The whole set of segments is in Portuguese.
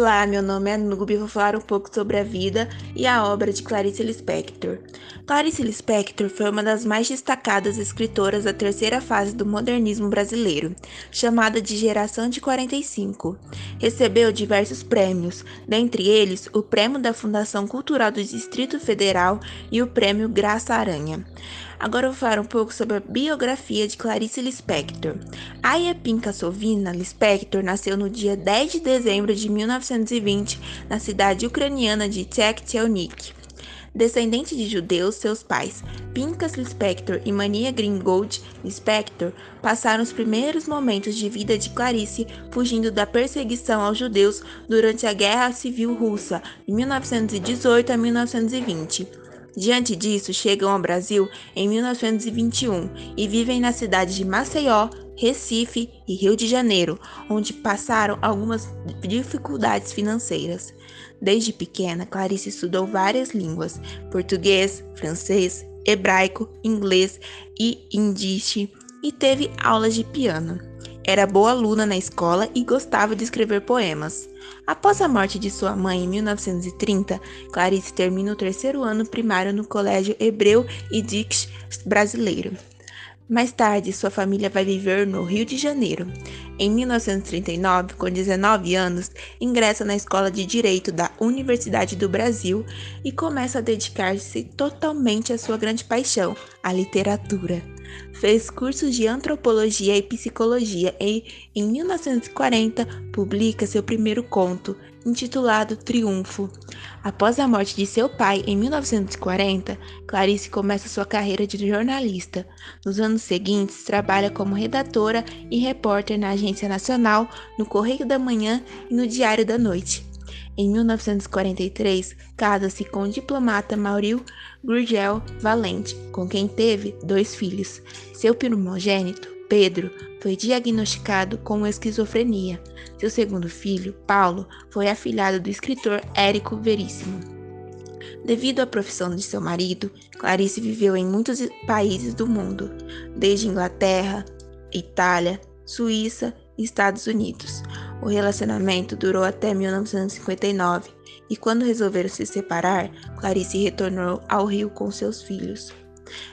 Olá, meu nome é Nube e vou falar um pouco sobre a vida e a obra de Clarice Lispector. Clarice Lispector foi uma das mais destacadas escritoras da terceira fase do modernismo brasileiro, chamada de Geração de 45. Recebeu diversos prêmios, dentre eles o Prêmio da Fundação Cultural do Distrito Federal e o Prêmio Graça Aranha. Agora vou falar um pouco sobre a biografia de Clarice Lispector. Aya Pinka Sovina Lispector nasceu no dia 10 de dezembro de 1920 na cidade ucraniana de Tchektelnik. Descendente de judeus, seus pais, Pinkas Lispector e Mania Gringold Lispector, passaram os primeiros momentos de vida de Clarice fugindo da perseguição aos judeus durante a Guerra Civil Russa, de 1918 a 1920. Diante disso, chegam ao Brasil em 1921 e vivem na cidade de Maceió, Recife e Rio de Janeiro, onde passaram algumas dificuldades financeiras. Desde pequena, Clarice estudou várias línguas: português, francês, hebraico, inglês e indiche, e teve aulas de piano. Era boa aluna na escola e gostava de escrever poemas. Após a morte de sua mãe em 1930, Clarice termina o terceiro ano primário no Colégio Hebreu e Dix brasileiro. Mais tarde, sua família vai viver no Rio de Janeiro. Em 1939, com 19 anos, ingressa na Escola de Direito da Universidade do Brasil e começa a dedicar-se totalmente à sua grande paixão, a literatura. Fez cursos de antropologia e psicologia e, em 1940, publica seu primeiro conto, intitulado Triunfo. Após a morte de seu pai em 1940, Clarice começa sua carreira de jornalista. Nos anos seguintes, trabalha como redatora e repórter na Agência Nacional, no Correio da Manhã e no Diário da Noite. Em 1943, casa-se com o diplomata Mauril Gurgel Valente, com quem teve dois filhos. Seu primogênito, Pedro, foi diagnosticado com esquizofrenia. Seu segundo filho, Paulo, foi afilhado do escritor Érico Veríssimo. Devido à profissão de seu marido, Clarice viveu em muitos países do mundo, desde Inglaterra, Itália, Suíça e Estados Unidos. O relacionamento durou até 1959 e, quando resolveram se separar, Clarice retornou ao Rio com seus filhos.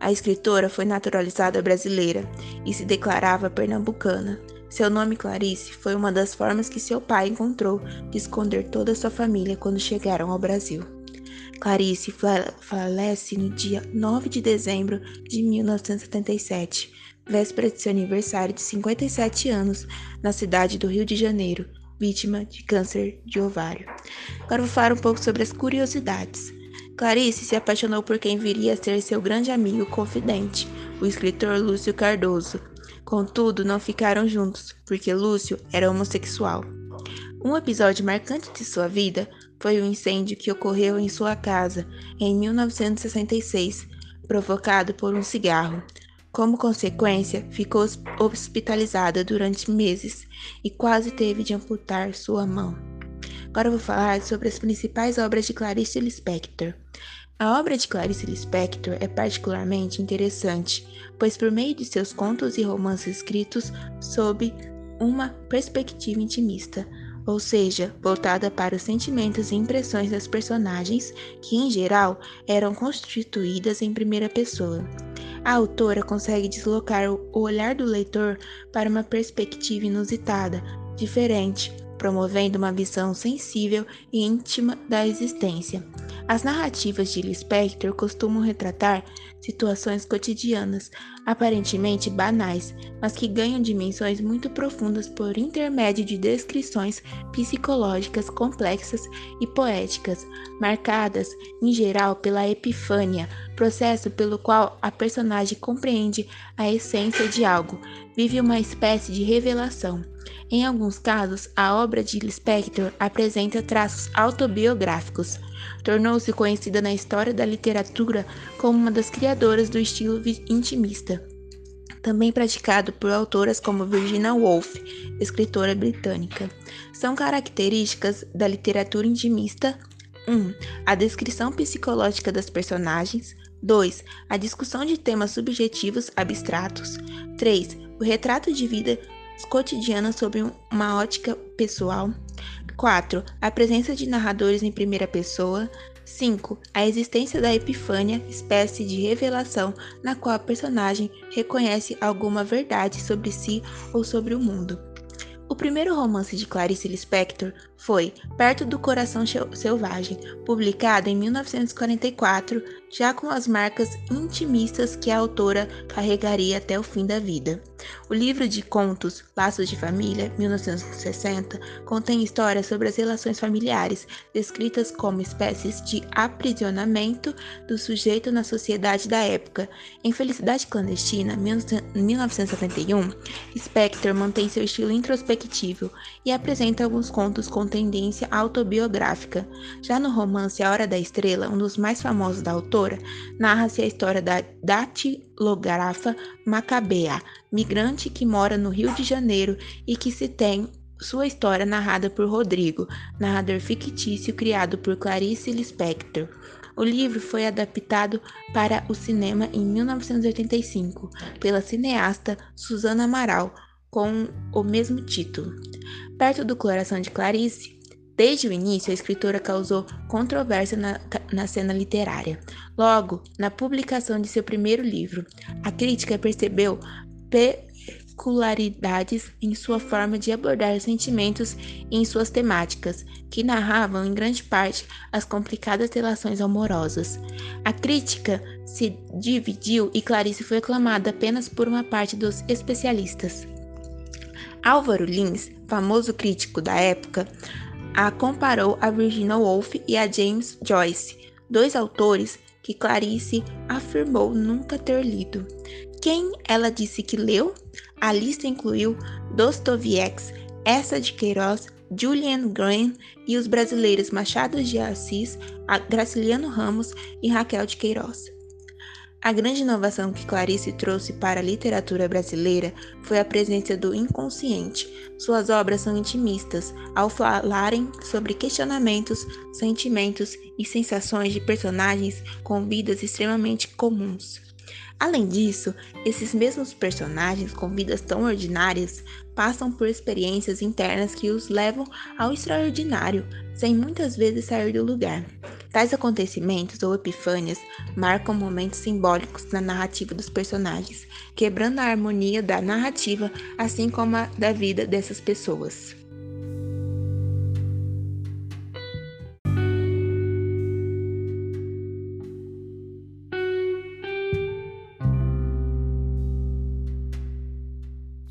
A escritora foi naturalizada brasileira e se declarava pernambucana. Seu nome Clarice foi uma das formas que seu pai encontrou de esconder toda sua família quando chegaram ao Brasil. Clarice falece no dia 9 de dezembro de 1977 véspera de seu aniversário de 57 anos, na cidade do Rio de Janeiro, vítima de câncer de ovário. Agora vou falar um pouco sobre as curiosidades. Clarice se apaixonou por quem viria a ser seu grande amigo confidente, o escritor Lúcio Cardoso. Contudo, não ficaram juntos, porque Lúcio era homossexual. Um episódio marcante de sua vida foi o incêndio que ocorreu em sua casa em 1966, provocado por um cigarro. Como consequência, ficou hospitalizada durante meses e quase teve de amputar sua mão. Agora vou falar sobre as principais obras de Clarice Lispector. A obra de Clarice Lispector é particularmente interessante, pois por meio de seus contos e romances escritos sob uma perspectiva intimista, ou seja, voltada para os sentimentos e impressões das personagens, que em geral eram constituídas em primeira pessoa. A autora consegue deslocar o olhar do leitor para uma perspectiva inusitada, diferente, promovendo uma visão sensível e íntima da existência. As narrativas de Lispector costumam retratar situações cotidianas, aparentemente banais, mas que ganham dimensões muito profundas por intermédio de descrições psicológicas complexas e poéticas, marcadas, em geral, pela epifânia, processo pelo qual a personagem compreende a essência de algo, vive uma espécie de revelação. Em alguns casos, a obra de Lispector apresenta traços autobiográficos. Tornou-se conhecida na história da literatura como uma das criadoras do estilo intimista, também praticado por autoras como Virginia Woolf, escritora britânica. São características da literatura intimista 1. Um, a descrição psicológica das personagens. 2. A discussão de temas subjetivos abstratos. 3. O retrato de vida cotidianas sob uma ótica pessoal. 4. A presença de narradores em primeira pessoa. 5. A existência da epifânia, espécie de revelação na qual a personagem reconhece alguma verdade sobre si ou sobre o mundo. O primeiro romance de Clarice Lispector foi Perto do Coração Selvagem, publicado em 1944, já com as marcas intimistas que a autora carregaria até o fim da vida. O livro de contos Laços de Família, 1960, contém histórias sobre as relações familiares, descritas como espécies de aprisionamento do sujeito na sociedade da época. Em Felicidade Clandestina, 1971, Spector mantém seu estilo introspectivo e apresenta alguns contos com tendência autobiográfica. Já no romance A Hora da Estrela, um dos mais famosos da autora, narra-se a história da datilógrafa Macabea, migrante que mora no Rio de Janeiro e que se tem sua história narrada por Rodrigo, narrador fictício criado por Clarice Lispector. O livro foi adaptado para o cinema em 1985 pela cineasta Susana Amaral, com o mesmo título. Perto do coração de Clarice, desde o início a escritora causou controvérsia na, na cena literária. Logo, na publicação de seu primeiro livro, a crítica percebeu peculiaridades em sua forma de abordar os sentimentos e em suas temáticas, que narravam em grande parte as complicadas relações amorosas. A crítica se dividiu e Clarice foi aclamada apenas por uma parte dos especialistas. Álvaro Lins, famoso crítico da época, a comparou a Virginia Woolf e a James Joyce, dois autores que Clarice afirmou nunca ter lido. Quem ela disse que leu? A lista incluiu Dostoiévski, Essa de Queiroz, Julian Graham e os brasileiros Machado de Assis, Graciliano Ramos e Raquel de Queiroz. A grande inovação que Clarice trouxe para a literatura brasileira foi a presença do inconsciente. Suas obras são intimistas, ao falarem sobre questionamentos, sentimentos e sensações de personagens com vidas extremamente comuns. Além disso, esses mesmos personagens com vidas tão ordinárias passam por experiências internas que os levam ao extraordinário, sem muitas vezes sair do lugar. Tais acontecimentos ou epifânias marcam momentos simbólicos na narrativa dos personagens, quebrando a harmonia da narrativa, assim como a da vida dessas pessoas.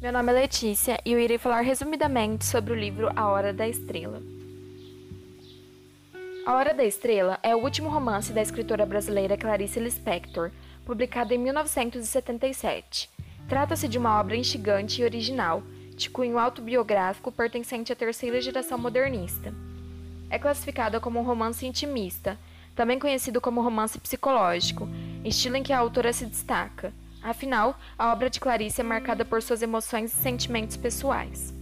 Meu nome é Letícia e eu irei falar resumidamente sobre o livro A Hora da Estrela. A Hora da Estrela é o último romance da escritora brasileira Clarice Lispector, publicado em 1977. Trata-se de uma obra instigante e original, de cunho autobiográfico pertencente à terceira geração modernista. É classificada como um romance intimista, também conhecido como romance psicológico, estilo em que a autora se destaca Afinal, a obra de Clarice é marcada por suas emoções e sentimentos pessoais.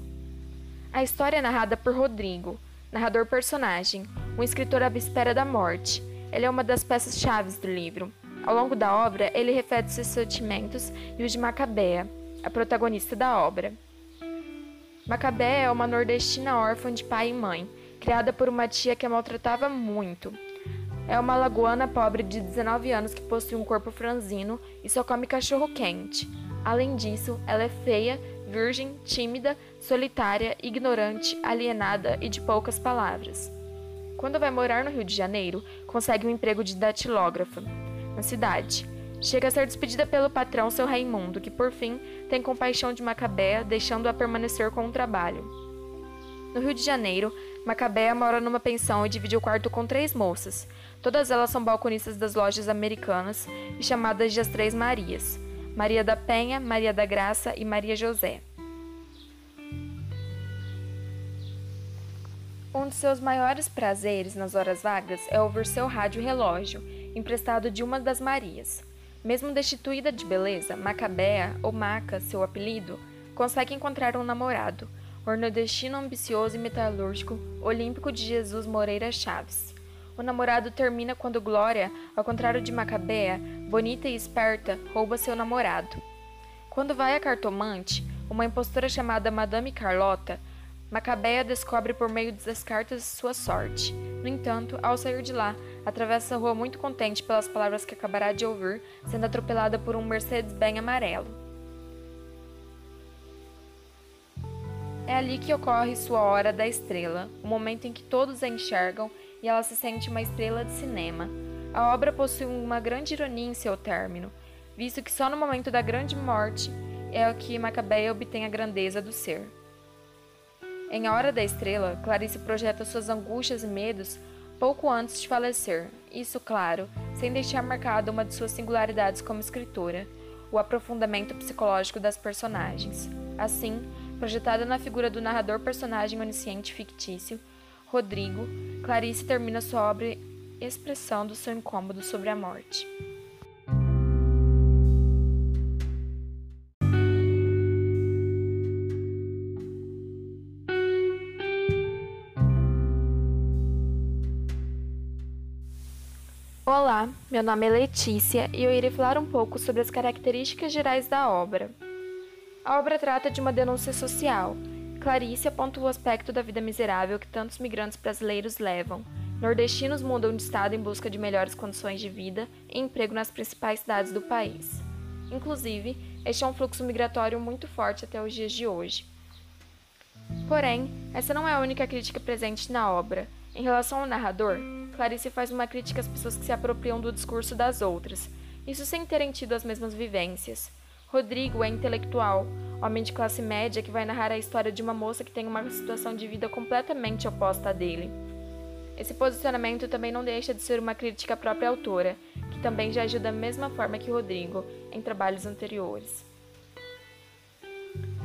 A história é narrada por Rodrigo, narrador personagem, um escritor à espera da morte. Ele é uma das peças-chave do livro. Ao longo da obra, ele reflete seus sentimentos e os de Macabea, a protagonista da obra. Macabea é uma nordestina órfã de pai e mãe, criada por uma tia que a maltratava muito. É uma lagoana pobre de 19 anos que possui um corpo franzino e só come cachorro quente. Além disso, ela é feia, virgem, tímida, solitária, ignorante, alienada e de poucas palavras. Quando vai morar no Rio de Janeiro, consegue um emprego de datilógrafa na cidade. Chega a ser despedida pelo patrão, seu Raimundo, que por fim tem compaixão de Macabea, deixando-a permanecer com o trabalho. No Rio de Janeiro, Macabea mora numa pensão e divide o quarto com três moças, Todas elas são balconistas das lojas americanas e chamadas de as Três Marias: Maria da Penha, Maria da Graça e Maria José. Um de seus maiores prazeres nas horas vagas é ouvir seu rádio relógio, emprestado de uma das Marias. Mesmo destituída de beleza, Macabea, ou Maca, seu apelido, consegue encontrar um namorado, o nordestino ambicioso e metalúrgico Olímpico de Jesus Moreira Chaves. O namorado termina quando Glória, ao contrário de Macabea, bonita e esperta, rouba seu namorado. Quando vai a cartomante, uma impostora chamada Madame Carlota, Macabeia descobre por meio das cartas sua sorte. No entanto, ao sair de lá, atravessa a rua muito contente pelas palavras que acabará de ouvir, sendo atropelada por um Mercedes bem amarelo. É ali que ocorre sua hora da estrela, o momento em que todos a enxergam e ela se sente uma estrela de cinema. A obra possui uma grande ironia em seu término, visto que só no momento da grande morte é que Macabeia obtém a grandeza do ser. Em A Hora da Estrela, Clarice projeta suas angústias e medos pouco antes de falecer, isso, claro, sem deixar marcada uma de suas singularidades como escritora, o aprofundamento psicológico das personagens. Assim, projetada na figura do narrador-personagem onisciente fictício, Rodrigo, Clarice termina sua obra expressando seu incômodo sobre a morte. Olá, meu nome é Letícia e eu irei falar um pouco sobre as características gerais da obra. A obra trata de uma denúncia social. Clarice aponta o aspecto da vida miserável que tantos migrantes brasileiros levam. Nordestinos mudam de estado em busca de melhores condições de vida e emprego nas principais cidades do país. Inclusive, este é um fluxo migratório muito forte até os dias de hoje. Porém, essa não é a única crítica presente na obra. Em relação ao narrador, Clarice faz uma crítica às pessoas que se apropriam do discurso das outras, isso sem terem tido as mesmas vivências. Rodrigo é intelectual, homem de classe média que vai narrar a história de uma moça que tem uma situação de vida completamente oposta à dele. Esse posicionamento também não deixa de ser uma crítica à própria autora, que também já agiu da mesma forma que Rodrigo em trabalhos anteriores.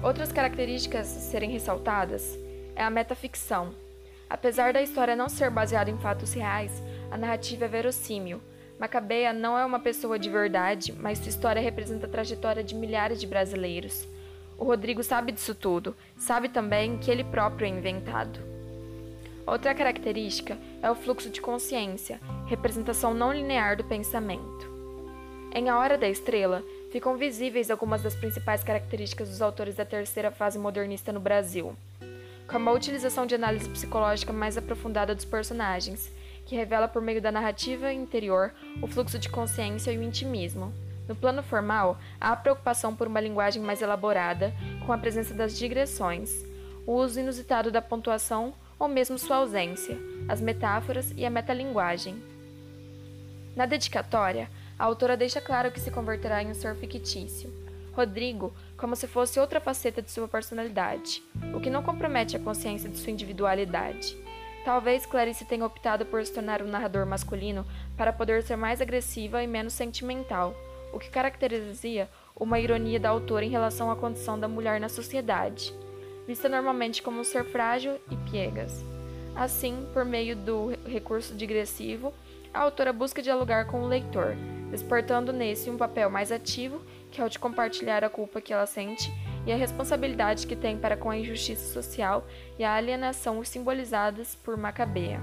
Outras características a serem ressaltadas é a metaficção, Apesar da história não ser baseada em fatos reais, a narrativa é verossímil. Macabeia não é uma pessoa de verdade, mas sua história representa a trajetória de milhares de brasileiros. O Rodrigo sabe disso tudo, sabe também que ele próprio é inventado. Outra característica é o fluxo de consciência, representação não linear do pensamento. Em A Hora da Estrela, ficam visíveis algumas das principais características dos autores da terceira fase modernista no Brasil como a utilização de análise psicológica mais aprofundada dos personagens, que revela por meio da narrativa interior o fluxo de consciência e o intimismo. No plano formal, há a preocupação por uma linguagem mais elaborada, com a presença das digressões, o uso inusitado da pontuação ou mesmo sua ausência, as metáforas e a metalinguagem. Na dedicatória, a autora deixa claro que se converterá em um ser fictício. Rodrigo como se fosse outra faceta de sua personalidade, o que não compromete a consciência de sua individualidade. Talvez Clarice tenha optado por se tornar um narrador masculino para poder ser mais agressiva e menos sentimental, o que caracterizaria uma ironia da autora em relação à condição da mulher na sociedade, vista normalmente como um ser frágil e piegas. Assim, por meio do recurso digressivo, a autora busca dialogar com o leitor, despertando nesse um papel mais ativo que é o de compartilhar a culpa que ela sente e a responsabilidade que tem para com a injustiça social e a alienação simbolizadas por Macabeia.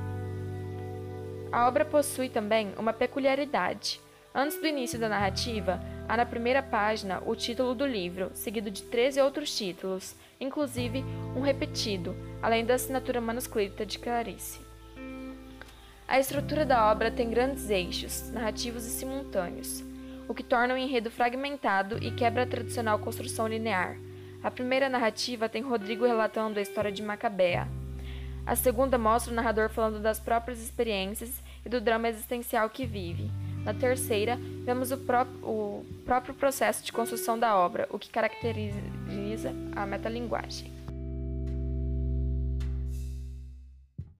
A obra possui também uma peculiaridade. Antes do início da narrativa, há na primeira página o título do livro, seguido de 13 outros títulos, inclusive um repetido, além da assinatura manuscrita de Clarice. A estrutura da obra tem grandes eixos, narrativos e simultâneos o que torna o enredo fragmentado e quebra a tradicional construção linear. A primeira narrativa tem Rodrigo relatando a história de Macabea. A segunda mostra o narrador falando das próprias experiências e do drama existencial que vive. Na terceira, vemos o, pró o próprio processo de construção da obra, o que caracteriza a metalinguagem.